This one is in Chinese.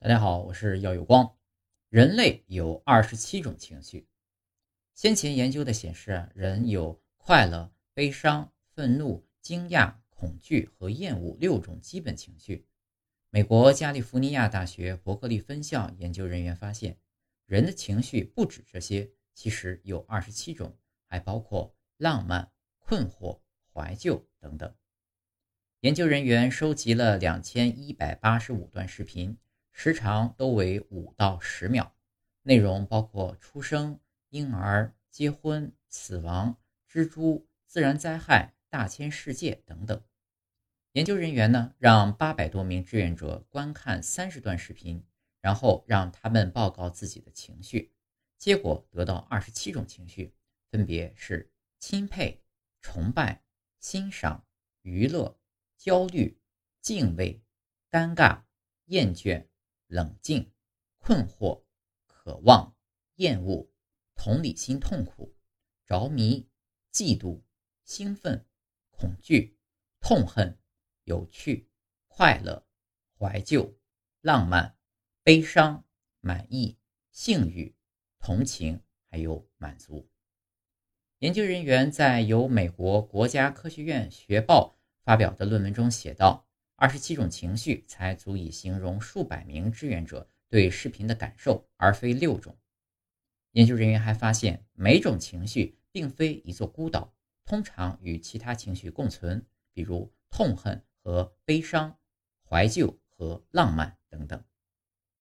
大家好，我是耀有光。人类有二十七种情绪。先前研究的显示，人有快乐、悲伤、愤怒、惊讶、恐惧和厌恶六种基本情绪。美国加利福尼亚大学伯克利分校研究人员发现，人的情绪不止这些，其实有二十七种，还包括浪漫、困惑、怀旧等等。研究人员收集了两千一百八十五段视频。时长都为五到十秒，内容包括出生、婴儿、结婚、死亡、蜘蛛、自然灾害、大千世界等等。研究人员呢，让八百多名志愿者观看三十段视频，然后让他们报告自己的情绪，结果得到二十七种情绪，分别是钦佩、崇拜、欣赏、娱乐、焦虑、敬畏、尴尬、厌倦。冷静、困惑、渴望、厌恶、同理心、痛苦、着迷、嫉妒、兴奋、恐惧、痛恨、有趣、快乐、怀旧、浪漫、悲伤、满意、性欲、同情，还有满足。研究人员在由美国国家科学院学报发表的论文中写道。二十七种情绪才足以形容数百名志愿者对视频的感受，而非六种。研究人员还发现，每种情绪并非一座孤岛，通常与其他情绪共存，比如痛恨和悲伤、怀旧和浪漫等等。